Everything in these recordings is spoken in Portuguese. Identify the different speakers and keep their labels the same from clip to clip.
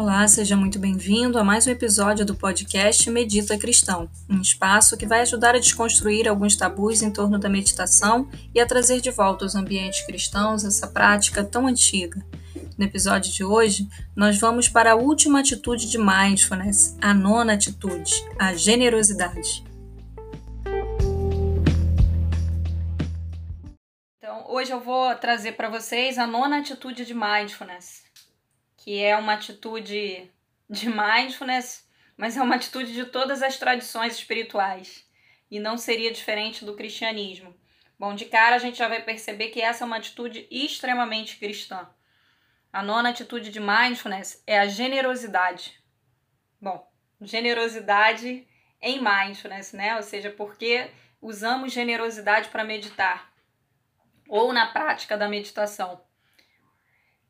Speaker 1: Olá, seja muito bem-vindo a mais um episódio do podcast Medita Cristão, um espaço que vai ajudar a desconstruir alguns tabus em torno da meditação e a trazer de volta aos ambientes cristãos essa prática tão antiga. No episódio de hoje, nós vamos para a última atitude de mindfulness, a nona atitude, a generosidade. Então, hoje eu vou trazer para vocês a nona atitude de mindfulness que é uma atitude de mindfulness, mas é uma atitude de todas as tradições espirituais e não seria diferente do cristianismo. Bom, de cara a gente já vai perceber que essa é uma atitude extremamente cristã. A nona atitude de mindfulness é a generosidade. Bom, generosidade em mindfulness, né? Ou seja, porque usamos generosidade para meditar ou na prática da meditação.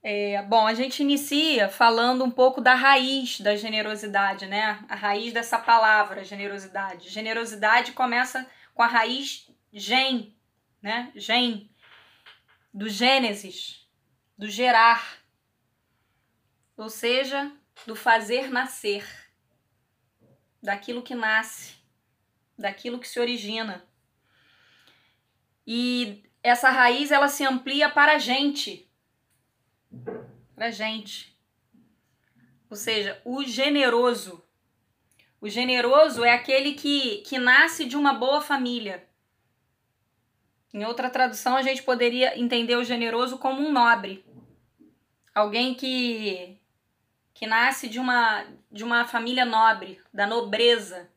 Speaker 1: É, bom, a gente inicia falando um pouco da raiz da generosidade, né? A raiz dessa palavra, generosidade. Generosidade começa com a raiz gen, né? Gen, do Gênesis, do gerar, ou seja, do fazer nascer, daquilo que nasce, daquilo que se origina. E essa raiz ela se amplia para a gente, para gente. Ou seja, o generoso. O generoso é aquele que, que nasce de uma boa família. Em outra tradução, a gente poderia entender o generoso como um nobre. Alguém que, que nasce de uma, de uma família nobre, da nobreza.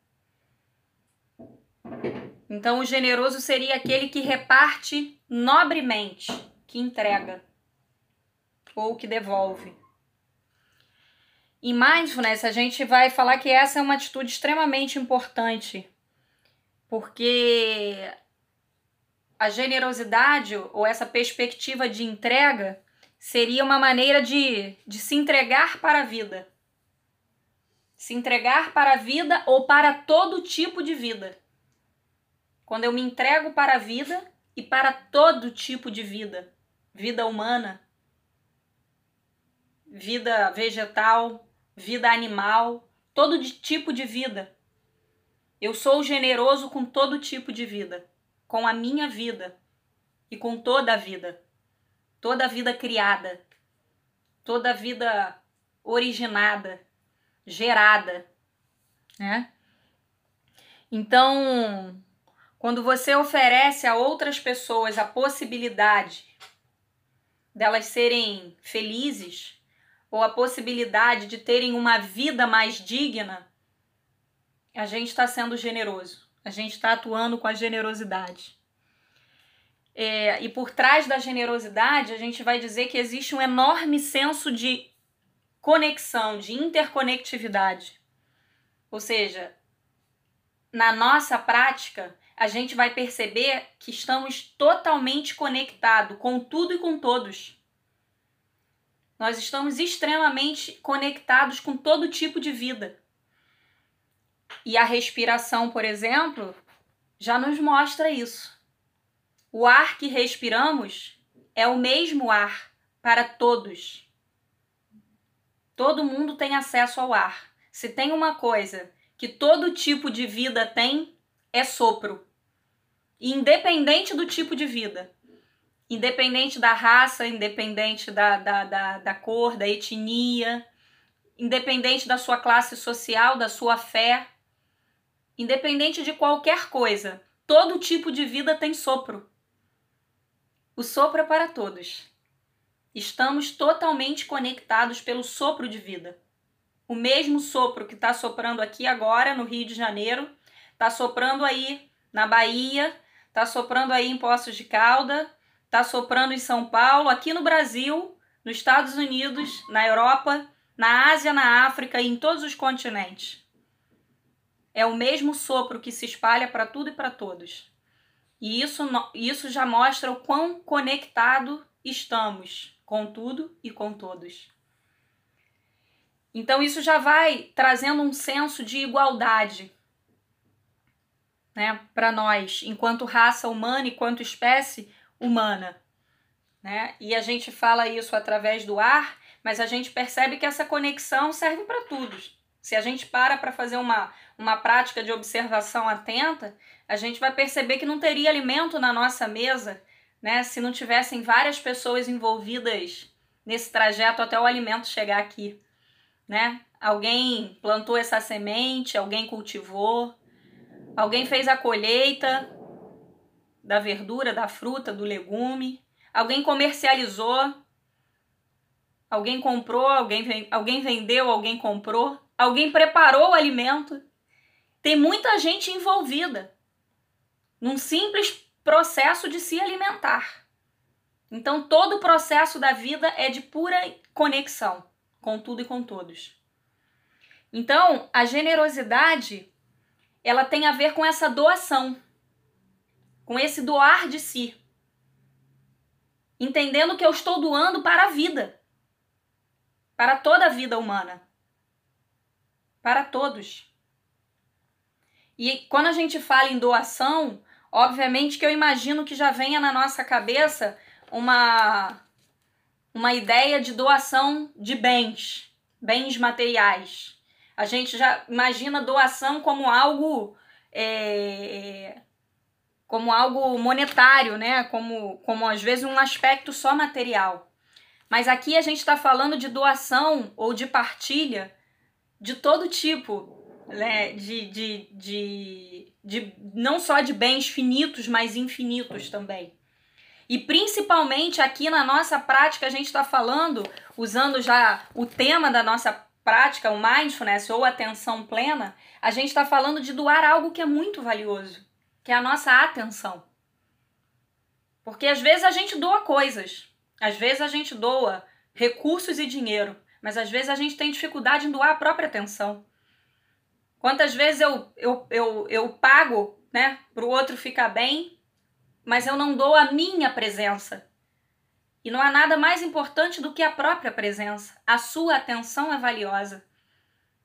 Speaker 1: Então, o generoso seria aquele que reparte nobremente, que entrega ou que devolve. Em mindfulness, a gente vai falar que essa é uma atitude extremamente importante, porque a generosidade ou essa perspectiva de entrega seria uma maneira de, de se entregar para a vida. Se entregar para a vida ou para todo tipo de vida. Quando eu me entrego para a vida e para todo tipo de vida, vida humana, vida vegetal, vida animal, todo de tipo de vida. Eu sou generoso com todo tipo de vida, com a minha vida e com toda a vida, toda a vida criada, toda a vida originada, gerada, né? Então, quando você oferece a outras pessoas a possibilidade delas serem felizes, ou a possibilidade de terem uma vida mais digna, a gente está sendo generoso, a gente está atuando com a generosidade. É, e por trás da generosidade, a gente vai dizer que existe um enorme senso de conexão, de interconectividade. Ou seja, na nossa prática, a gente vai perceber que estamos totalmente conectados com tudo e com todos. Nós estamos extremamente conectados com todo tipo de vida. E a respiração, por exemplo, já nos mostra isso. O ar que respiramos é o mesmo ar para todos. Todo mundo tem acesso ao ar. Se tem uma coisa que todo tipo de vida tem, é sopro. Independente do tipo de vida independente da raça, independente da, da, da, da cor, da etnia, independente da sua classe social, da sua fé, independente de qualquer coisa, todo tipo de vida tem sopro. O sopro é para todos. Estamos totalmente conectados pelo sopro de vida. O mesmo sopro que está soprando aqui agora no Rio de Janeiro, está soprando aí na Bahia, está soprando aí em Poços de Calda, está soprando em São Paulo, aqui no Brasil, nos Estados Unidos, na Europa, na Ásia, na África e em todos os continentes. É o mesmo sopro que se espalha para tudo e para todos. E isso, isso já mostra o quão conectado estamos com tudo e com todos. Então isso já vai trazendo um senso de igualdade né, para nós, enquanto raça humana, enquanto espécie, humana. Né? E a gente fala isso através do ar, mas a gente percebe que essa conexão serve para tudo. Se a gente para para fazer uma, uma prática de observação atenta, a gente vai perceber que não teria alimento na nossa mesa, né, se não tivessem várias pessoas envolvidas nesse trajeto até o alimento chegar aqui, né? Alguém plantou essa semente, alguém cultivou, alguém fez a colheita da verdura, da fruta, do legume, alguém comercializou, alguém comprou, alguém, alguém vendeu, alguém comprou, alguém preparou o alimento. Tem muita gente envolvida num simples processo de se alimentar. Então, todo o processo da vida é de pura conexão com tudo e com todos. Então, a generosidade, ela tem a ver com essa doação, com esse doar de si. Entendendo que eu estou doando para a vida, para toda a vida humana, para todos. E quando a gente fala em doação, obviamente que eu imagino que já venha na nossa cabeça uma uma ideia de doação de bens, bens materiais. A gente já imagina doação como algo é, como algo monetário, né? Como, como às vezes um aspecto só material. Mas aqui a gente está falando de doação ou de partilha de todo tipo, né? De, de, de, de não só de bens finitos, mas infinitos também. E principalmente aqui na nossa prática, a gente está falando, usando já o tema da nossa prática, o mindfulness ou atenção plena, a gente está falando de doar algo que é muito valioso, que é a nossa atenção. Porque às vezes a gente doa coisas, às vezes a gente doa recursos e dinheiro, mas às vezes a gente tem dificuldade em doar a própria atenção. Quantas vezes eu, eu, eu, eu pago né, para o outro ficar bem mas eu não dou a minha presença. E não há nada mais importante do que a própria presença. A sua atenção é valiosa.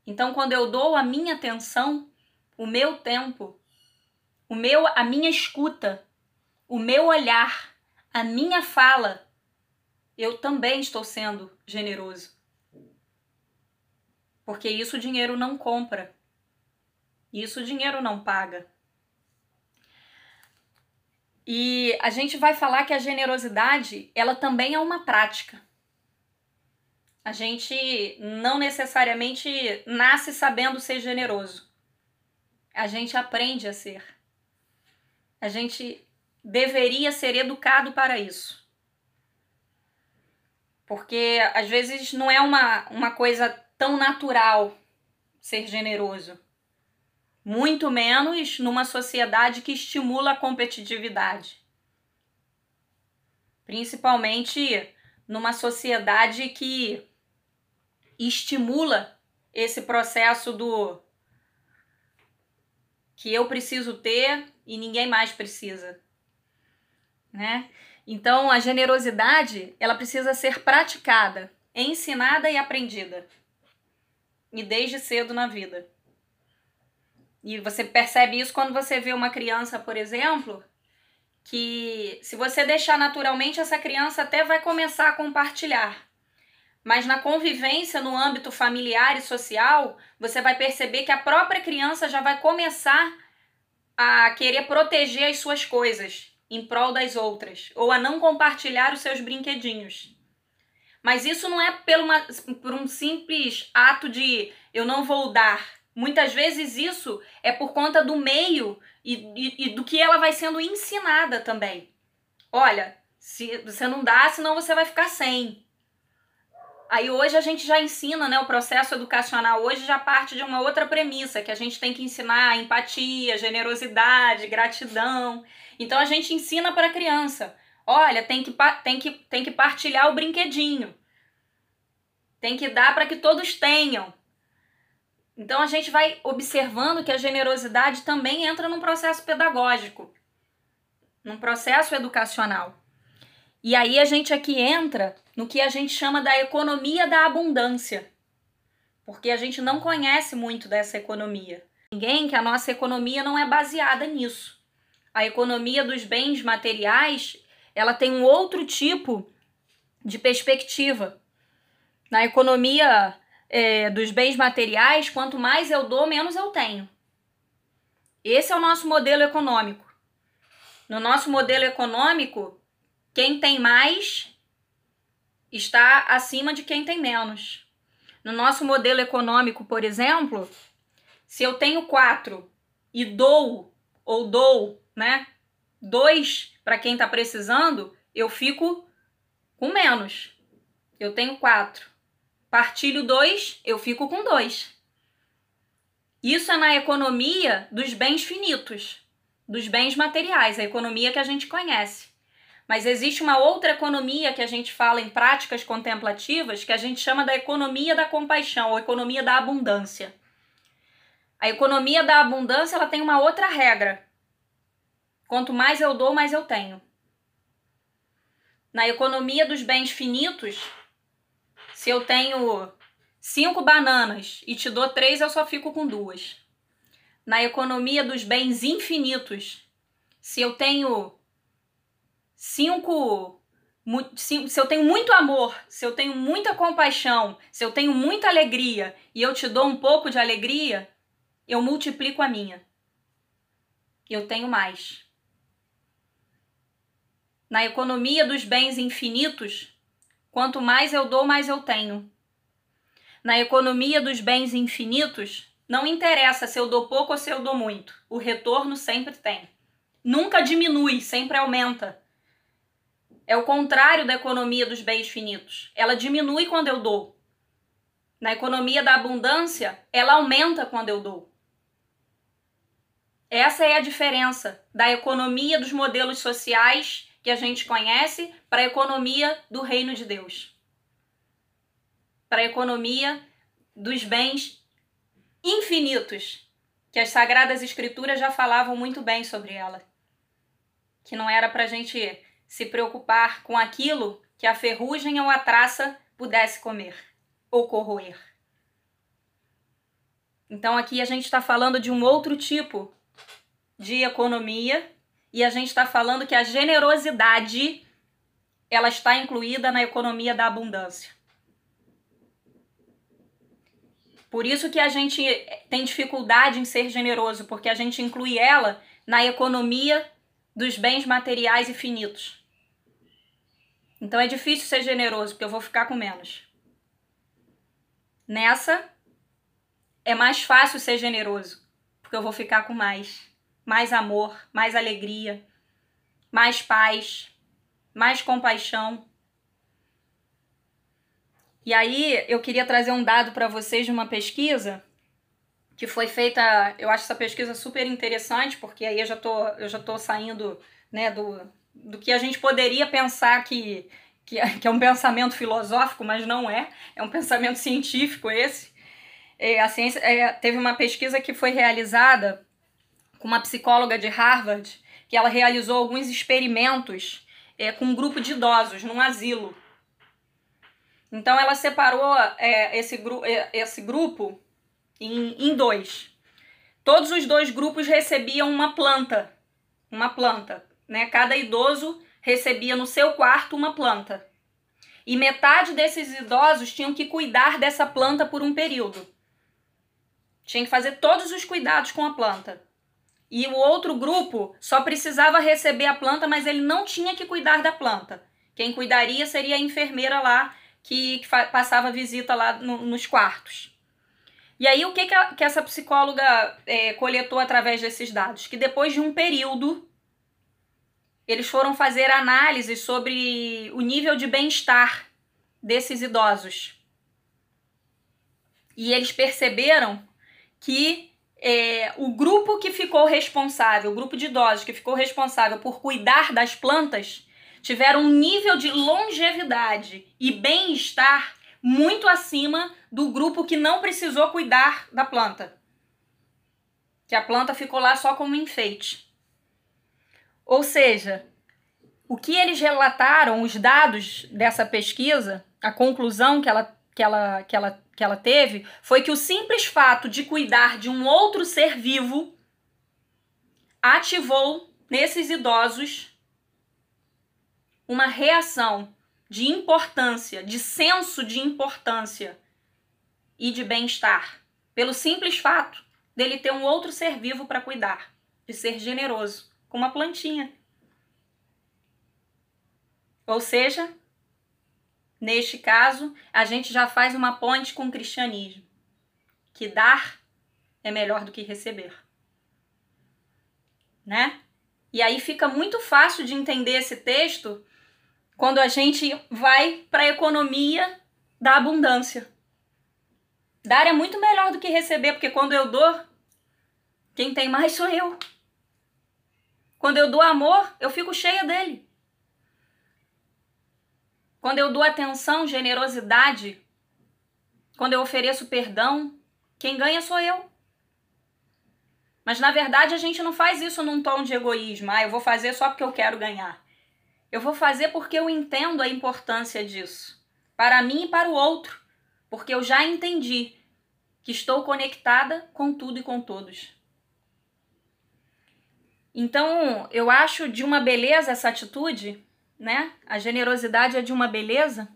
Speaker 1: Então, quando eu dou a minha atenção, o meu tempo, o meu, a minha escuta, o meu olhar, a minha fala, eu também estou sendo generoso. Porque isso o dinheiro não compra. Isso o dinheiro não paga. E a gente vai falar que a generosidade, ela também é uma prática. A gente não necessariamente nasce sabendo ser generoso. A gente aprende a ser. A gente deveria ser educado para isso. Porque às vezes não é uma, uma coisa tão natural ser generoso muito menos numa sociedade que estimula a competitividade. Principalmente numa sociedade que estimula esse processo do que eu preciso ter e ninguém mais precisa, né? Então a generosidade, ela precisa ser praticada, ensinada e aprendida. E desde cedo na vida. E você percebe isso quando você vê uma criança, por exemplo, que se você deixar naturalmente, essa criança até vai começar a compartilhar. Mas na convivência no âmbito familiar e social, você vai perceber que a própria criança já vai começar a querer proteger as suas coisas em prol das outras, ou a não compartilhar os seus brinquedinhos. Mas isso não é pelo uma, por um simples ato de eu não vou dar, Muitas vezes isso é por conta do meio e, e, e, do que ela vai sendo ensinada também. Olha, se você não dá, senão você vai ficar sem. Aí hoje a gente já ensina, né? O processo educacional hoje já parte de uma outra premissa, que a gente tem que ensinar empatia, generosidade, gratidão. Então a gente ensina para a criança. Olha, tem que, tem, que, tem que partilhar o brinquedinho. Tem que dar para que todos tenham. Então a gente vai observando que a generosidade também entra num processo pedagógico, num processo educacional. E aí a gente aqui entra no que a gente chama da economia da abundância, porque a gente não conhece muito dessa economia. Ninguém que a nossa economia não é baseada nisso. A economia dos bens materiais, ela tem um outro tipo de perspectiva. Na economia é, dos bens materiais, quanto mais eu dou, menos eu tenho. Esse é o nosso modelo econômico. No nosso modelo econômico, quem tem mais está acima de quem tem menos. No nosso modelo econômico, por exemplo, se eu tenho quatro e dou ou dou, né, dois para quem está precisando, eu fico com menos. Eu tenho quatro. Partilho dois, eu fico com dois. Isso é na economia dos bens finitos, dos bens materiais, a economia que a gente conhece. Mas existe uma outra economia que a gente fala em práticas contemplativas que a gente chama da economia da compaixão, ou economia da abundância. A economia da abundância ela tem uma outra regra. Quanto mais eu dou, mais eu tenho. Na economia dos bens finitos, se eu tenho cinco bananas e te dou três, eu só fico com duas. Na economia dos bens infinitos, se eu tenho cinco. Se eu tenho muito amor, se eu tenho muita compaixão, se eu tenho muita alegria e eu te dou um pouco de alegria, eu multiplico a minha. Eu tenho mais. Na economia dos bens infinitos, quanto mais eu dou, mais eu tenho. Na economia dos bens infinitos, não interessa se eu dou pouco ou se eu dou muito, o retorno sempre tem. Nunca diminui, sempre aumenta. É o contrário da economia dos bens finitos. Ela diminui quando eu dou. Na economia da abundância, ela aumenta quando eu dou. Essa é a diferença da economia dos modelos sociais que a gente conhece para a economia do reino de Deus. Para a economia dos bens infinitos, que as sagradas escrituras já falavam muito bem sobre ela. Que não era para a gente se preocupar com aquilo que a ferrugem ou a traça pudesse comer ou corroer. Então aqui a gente está falando de um outro tipo de economia e a gente está falando que a generosidade ela está incluída na economia da abundância. Por isso que a gente tem dificuldade em ser generoso, porque a gente inclui ela na economia dos bens materiais e finitos. Então é difícil ser generoso, porque eu vou ficar com menos. Nessa, é mais fácil ser generoso, porque eu vou ficar com mais. Mais amor, mais alegria, mais paz, mais compaixão. E aí eu queria trazer um dado para vocês de uma pesquisa que foi feita, eu acho essa pesquisa super interessante, porque aí eu já tô, eu já tô saindo, né, do, do que a gente poderia pensar que, que, é, que é um pensamento filosófico, mas não é, é um pensamento científico esse. É, a ciência, é, teve uma pesquisa que foi realizada com uma psicóloga de Harvard, que ela realizou alguns experimentos é, com um grupo de idosos num asilo. Então ela separou é, esse, gru é, esse grupo em, em dois. Todos os dois grupos recebiam uma planta, uma planta né? Cada idoso recebia no seu quarto uma planta. E metade desses idosos tinham que cuidar dessa planta por um período. Tinha que fazer todos os cuidados com a planta. E o outro grupo só precisava receber a planta, mas ele não tinha que cuidar da planta. Quem cuidaria seria a enfermeira lá que, que passava visita lá no, nos quartos. E aí, o que, que, a, que essa psicóloga é, coletou através desses dados? Que depois de um período eles foram fazer análises sobre o nível de bem-estar desses idosos. E eles perceberam que é, o grupo que ficou responsável, o grupo de idosos que ficou responsável por cuidar das plantas, tiveram um nível de longevidade e bem-estar muito acima do grupo que não precisou cuidar da planta. Que a planta ficou lá só como enfeite. Ou seja, o que eles relataram, os dados dessa pesquisa, a conclusão que ela, que ela, que ela, que ela teve, foi que o simples fato de cuidar de um outro ser vivo ativou nesses idosos uma reação de importância, de senso de importância e de bem-estar, pelo simples fato dele ter um outro ser vivo para cuidar, de ser generoso, com uma plantinha. Ou seja, neste caso, a gente já faz uma ponte com o cristianismo, que dar é melhor do que receber. Né? E aí fica muito fácil de entender esse texto quando a gente vai para a economia da abundância. Dar é muito melhor do que receber, porque quando eu dou, quem tem mais sou eu. Quando eu dou amor, eu fico cheia dele. Quando eu dou atenção, generosidade, quando eu ofereço perdão, quem ganha sou eu. Mas na verdade a gente não faz isso num tom de egoísmo. Ah, eu vou fazer só porque eu quero ganhar. Eu vou fazer porque eu entendo a importância disso. Para mim e para o outro. Porque eu já entendi que estou conectada com tudo e com todos. Então, eu acho de uma beleza essa atitude, né? A generosidade é de uma beleza.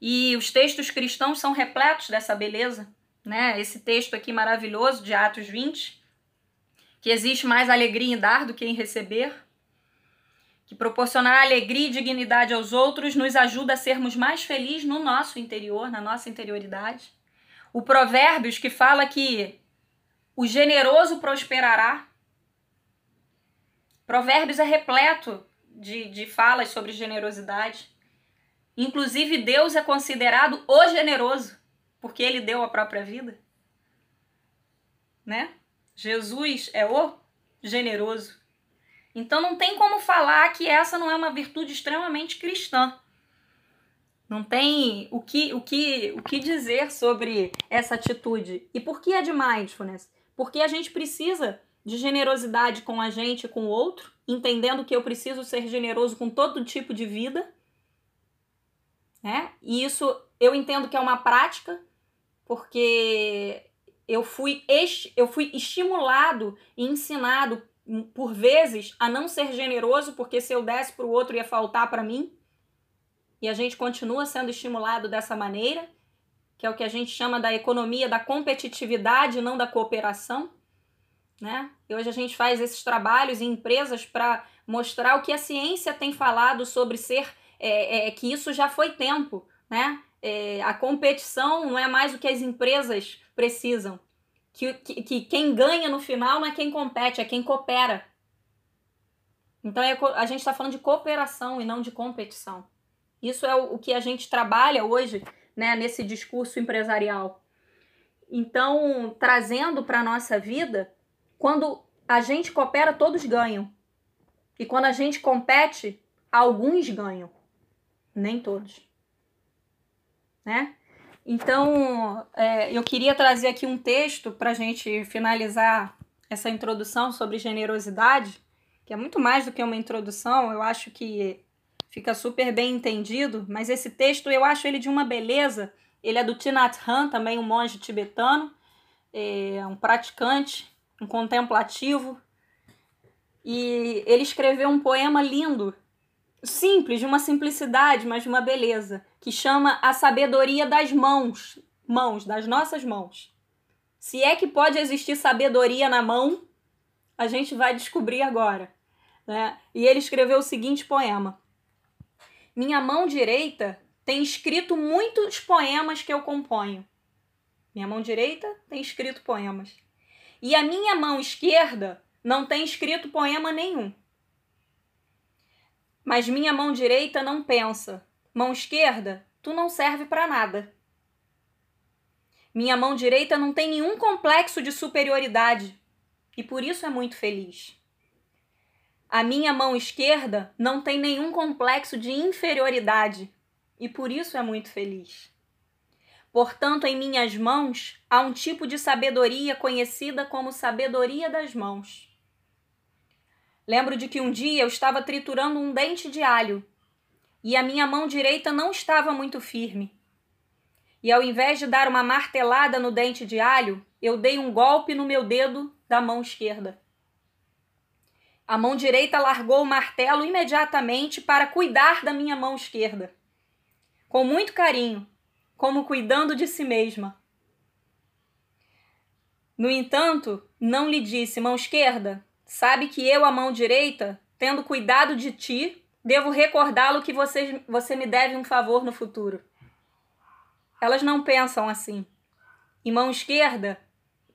Speaker 1: E os textos cristãos são repletos dessa beleza, né? Esse texto aqui maravilhoso de Atos 20 que existe mais alegria em dar do que em receber, que proporcionar alegria e dignidade aos outros nos ajuda a sermos mais felizes no nosso interior, na nossa interioridade. O Provérbios que fala que o generoso prosperará. Provérbios é repleto de, de falas sobre generosidade. Inclusive, Deus é considerado o generoso, porque ele deu a própria vida. Né? Jesus é o generoso. Então não tem como falar que essa não é uma virtude extremamente cristã. Não tem o que, o que, o que dizer sobre essa atitude. E por que é de mindfulness? Porque a gente precisa de generosidade com a gente e com o outro, entendendo que eu preciso ser generoso com todo tipo de vida. Né? E isso eu entendo que é uma prática, porque eu fui, eu fui estimulado e ensinado por vezes a não ser generoso, porque se eu desse para o outro ia faltar para mim. E a gente continua sendo estimulado dessa maneira, que é o que a gente chama da economia da competitividade, não da cooperação. Né? E hoje a gente faz esses trabalhos em empresas para mostrar o que a ciência tem falado sobre ser é, é, que isso já foi tempo, né? É, a competição não é mais o que as empresas precisam. Que, que, que, quem ganha no final não é quem compete, é quem coopera. Então é, a gente está falando de cooperação e não de competição. Isso é o, o que a gente trabalha hoje né, nesse discurso empresarial. Então, trazendo para a nossa vida, quando a gente coopera, todos ganham. E quando a gente compete, alguns ganham. Nem todos né? Então, é, eu queria trazer aqui um texto para a gente finalizar essa introdução sobre generosidade, que é muito mais do que uma introdução, eu acho que fica super bem entendido, mas esse texto eu acho ele de uma beleza. Ele é do Thich Han, também um monge tibetano, é um praticante, um contemplativo, e ele escreveu um poema lindo simples, de uma simplicidade, mas de uma beleza, que chama A Sabedoria das Mãos, mãos, das nossas mãos. Se é que pode existir sabedoria na mão, a gente vai descobrir agora. Né? E ele escreveu o seguinte poema: Minha mão direita tem escrito muitos poemas que eu componho. Minha mão direita tem escrito poemas. E a minha mão esquerda não tem escrito poema nenhum. Mas minha mão direita não pensa. Mão esquerda, tu não serve para nada. Minha mão direita não tem nenhum complexo de superioridade e por isso é muito feliz. A minha mão esquerda não tem nenhum complexo de inferioridade e por isso é muito feliz. Portanto, em minhas mãos há um tipo de sabedoria conhecida como sabedoria das mãos. Lembro de que um dia eu estava triturando um dente de alho e a minha mão direita não estava muito firme. E ao invés de dar uma martelada no dente de alho, eu dei um golpe no meu dedo da mão esquerda. A mão direita largou o martelo imediatamente para cuidar da minha mão esquerda. com muito carinho, como cuidando de si mesma. No entanto, não lhe disse, mão esquerda, sabe que eu, a mão direita, tendo cuidado de ti, devo recordá-lo que você, você me deve um favor no futuro. Elas não pensam assim. E mão esquerda,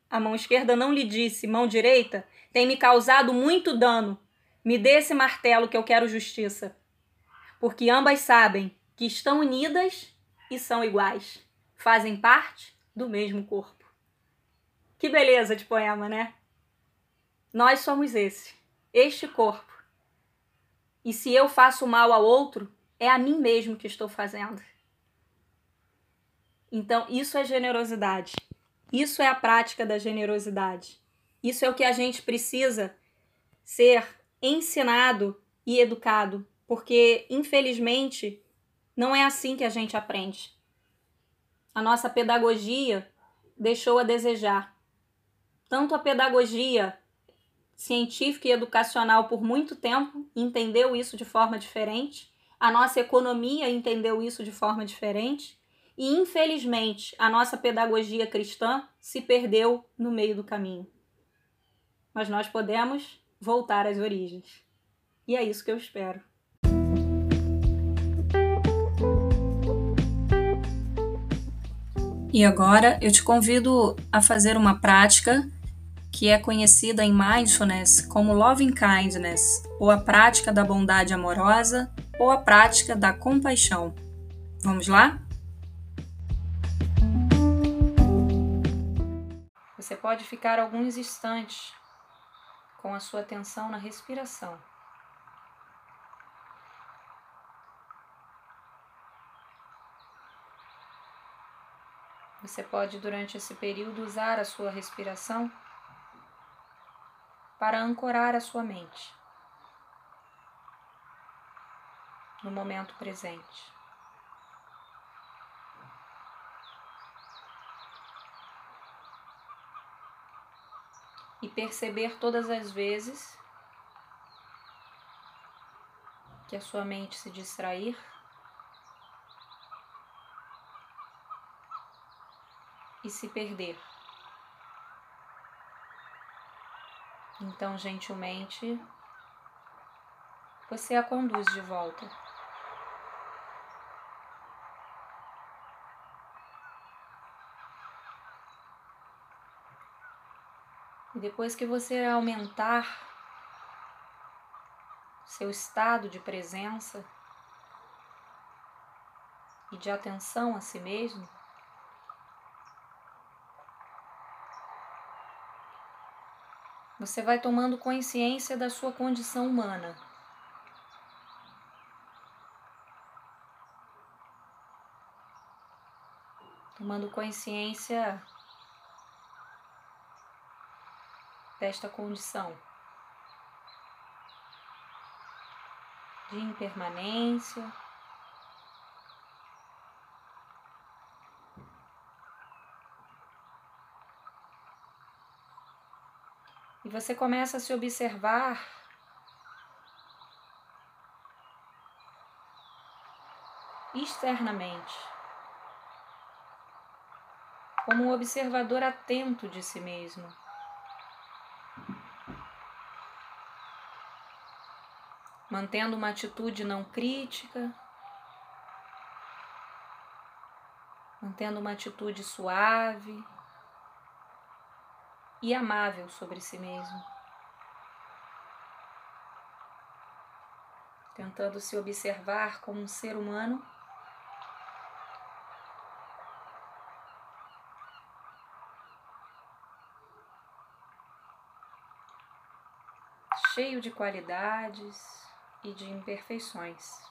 Speaker 1: a mão esquerda não lhe disse, mão direita, tem me causado muito dano. Me dê esse martelo que eu quero justiça. Porque ambas sabem que estão unidas e são iguais. Fazem parte do mesmo corpo. Que beleza de poema, né? Nós somos esse, este corpo. E se eu faço mal ao outro, é a mim mesmo que estou fazendo. Então, isso é generosidade. Isso é a prática da generosidade. Isso é o que a gente precisa ser ensinado e educado, porque infelizmente não é assim que a gente aprende. A nossa pedagogia deixou a desejar. Tanto a pedagogia científica e educacional por muito tempo entendeu isso de forma diferente, a nossa economia entendeu isso de forma diferente, e infelizmente a nossa pedagogia cristã se perdeu no meio do caminho. Mas nós podemos voltar às origens. E é isso que eu espero. E agora eu te convido a fazer uma prática que é conhecida em mindfulness como loving kindness, ou a prática da bondade amorosa, ou a prática da compaixão. Vamos lá? Você pode ficar alguns instantes com a sua atenção na respiração. Você pode, durante esse período, usar a sua respiração para ancorar a sua mente no momento presente. E perceber todas as vezes que a sua mente se distrair e se perder. Então, gentilmente, você a conduz de volta. E depois que você aumentar seu estado de presença e de atenção a si mesmo, você vai tomando consciência da sua condição humana. Tomando consciência desta condição de impermanência. Você começa a se observar externamente, como um observador atento de si mesmo. Mantendo uma atitude não crítica, mantendo uma atitude suave e amável sobre si mesmo. Tentando se observar como um ser humano cheio de qualidades e de imperfeições,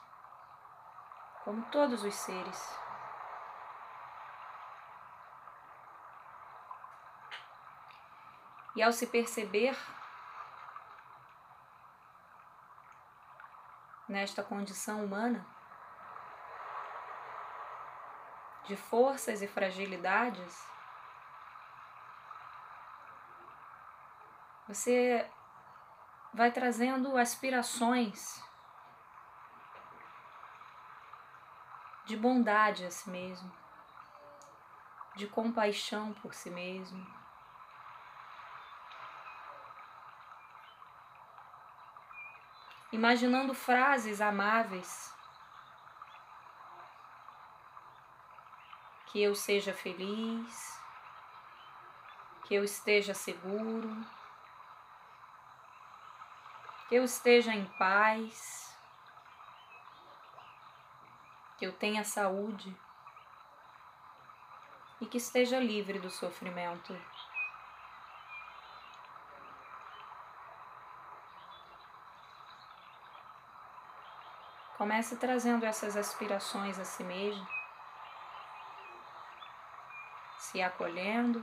Speaker 1: como todos os seres. E ao se perceber nesta condição humana, de forças e fragilidades, você vai trazendo aspirações de bondade a si mesmo, de compaixão por si mesmo. Imaginando frases amáveis que eu seja feliz, que eu esteja seguro, que eu esteja em paz, que eu tenha saúde e que esteja livre do sofrimento. Comece trazendo essas aspirações a si mesmo se acolhendo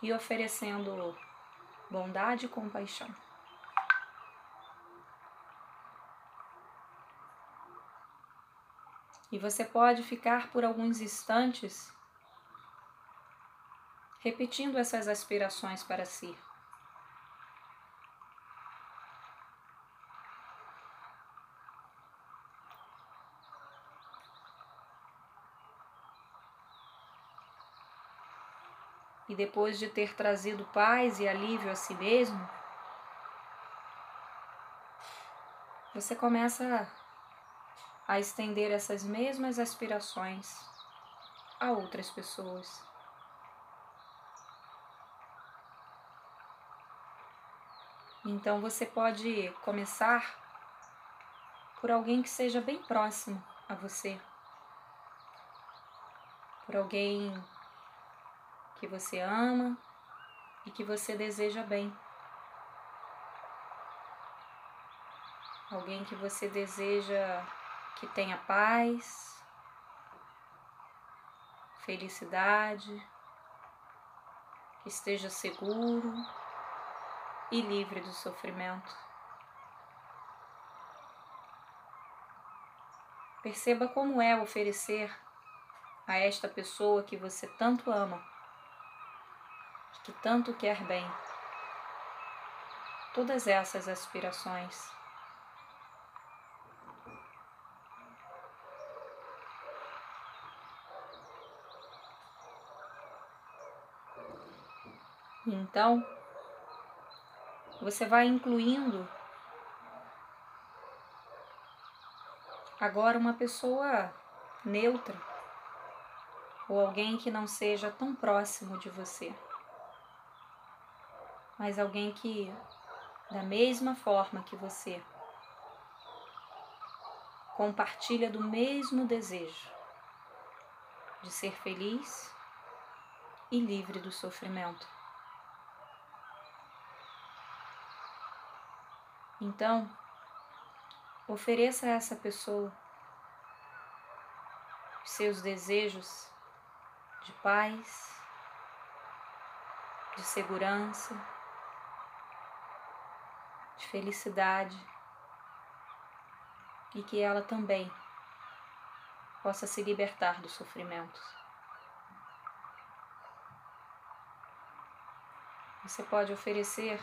Speaker 1: e oferecendo bondade e compaixão. E você pode ficar por alguns instantes repetindo essas aspirações para si. E depois de ter trazido paz e alívio a si mesmo, você começa a estender essas mesmas aspirações a outras pessoas. Então você pode começar por alguém que seja bem próximo a você, por alguém que você ama e que você deseja bem. Alguém que você deseja que tenha paz, felicidade, que esteja seguro e livre do sofrimento. Perceba como é oferecer a esta pessoa que você tanto ama que tanto quer bem. Todas essas aspirações. Então, você vai incluindo agora uma pessoa neutra ou alguém que não seja tão próximo de você mas alguém que, da mesma forma que você, compartilha do mesmo desejo de ser feliz e livre do sofrimento. Então, ofereça a essa pessoa seus desejos de paz, de segurança, de felicidade e que ela também possa se libertar dos sofrimentos. Você pode oferecer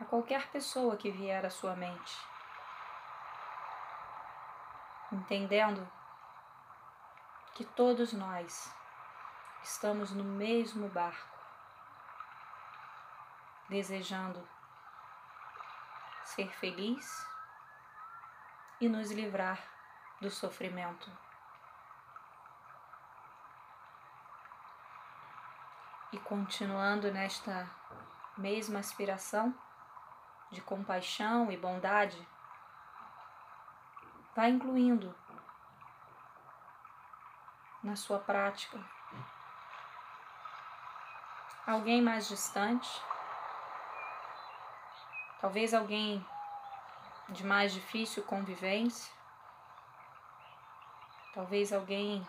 Speaker 1: a qualquer pessoa que vier à sua mente, entendendo que todos nós estamos no mesmo barco, desejando ser feliz e nos livrar do sofrimento. E continuando nesta mesma aspiração de compaixão e bondade, vá incluindo na sua prática alguém mais distante talvez alguém de mais difícil convivência, talvez alguém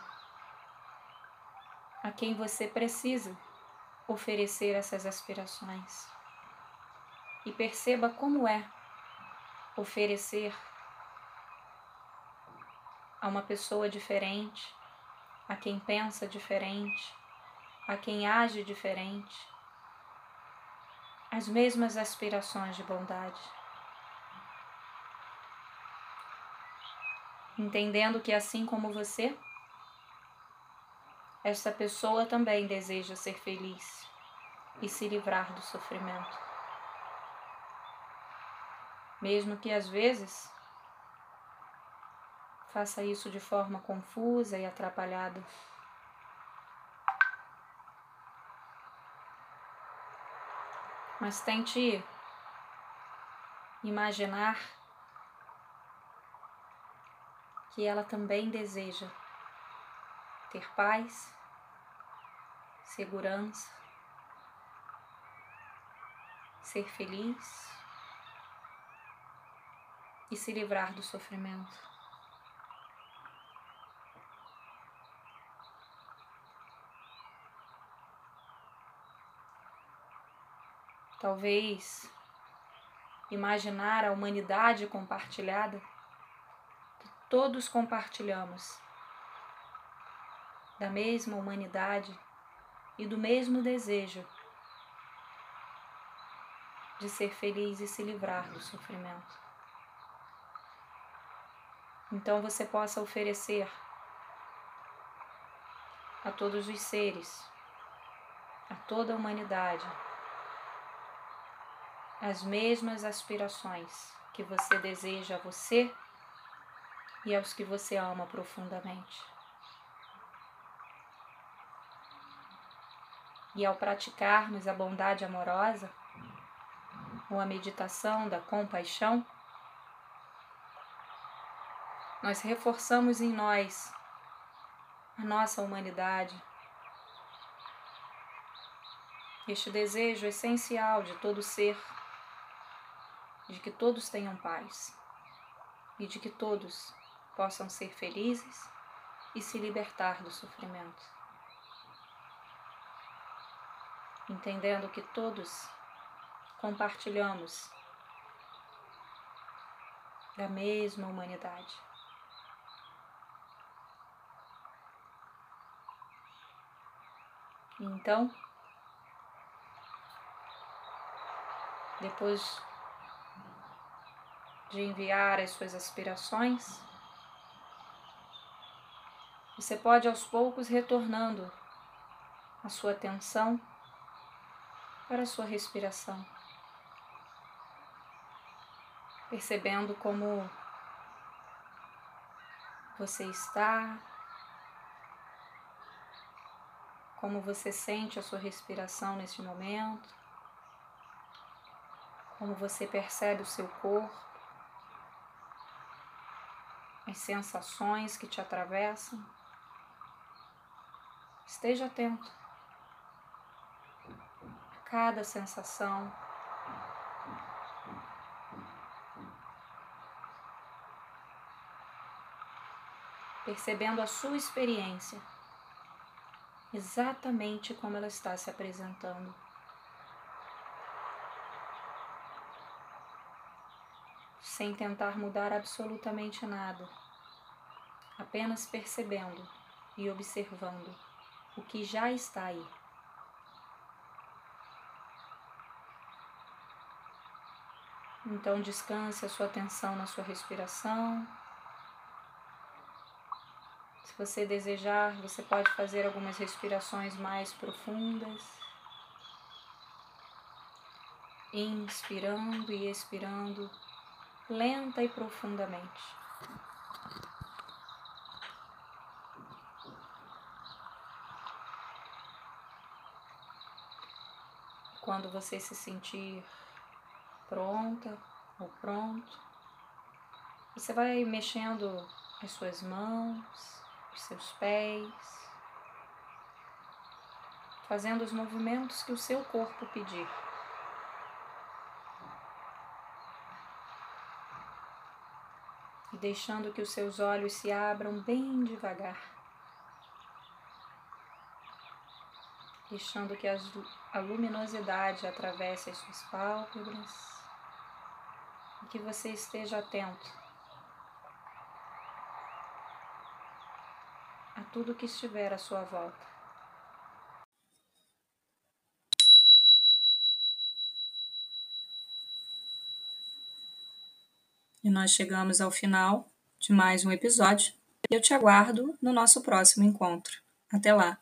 Speaker 1: a quem você precisa oferecer essas aspirações. E perceba como é oferecer a uma pessoa diferente, a quem pensa diferente, a quem age diferente, as mesmas aspirações de bondade. entendendo que assim como você, esta pessoa também deseja ser feliz e se livrar do sofrimento. Mesmo que às vezes faça isso de forma confusa e atrapalhada. Mas tente imaginar que ela também deseja ter paz, segurança, ser feliz e se livrar do sofrimento. Talvez imaginar a humanidade compartilhada que todos compartilhamos da mesma humanidade e do mesmo desejo de ser feliz e se livrar do sofrimento. Então você possa oferecer a todos os seres, a toda a humanidade, as mesmas aspirações que você deseja a você e aos que você ama profundamente. E ao praticarmos a bondade amorosa, ou a meditação da compaixão, nós reforçamos em nós a nossa humanidade, este desejo essencial de todo ser, de que todos tenham paz e de que todos possam ser felizes e se libertar do sofrimento. entendendo que todos compartilhamos da mesma humanidade. Então, depois de enviar as suas aspirações, você pode aos poucos retornando a sua atenção para a sua respiração, percebendo como você está, como você sente a sua respiração neste momento, como você percebe o seu corpo, as sensações que te atravessam. Esteja atento cada sensação. Percebendo a sua experiência, exatamente como ela está se apresentando. Sem tentar mudar absolutamente nada, apenas percebendo e observando o que já está aí. Então descanse a sua atenção na sua respiração. Se você desejar, você pode fazer algumas respirações mais profundas. Inspirando e expirando lenta e profundamente. Quando você se sentir pronta ou pronto. Você vai mexendo as suas mãos, os seus pés, fazendo os movimentos que o seu corpo pedir. E deixando que os seus olhos se abram bem devagar. Deixando que a luminosidade atravesse as suas pálpebras e que você esteja atento a tudo que estiver à sua volta. E nós chegamos ao final de mais um episódio eu te aguardo no nosso próximo encontro. Até lá!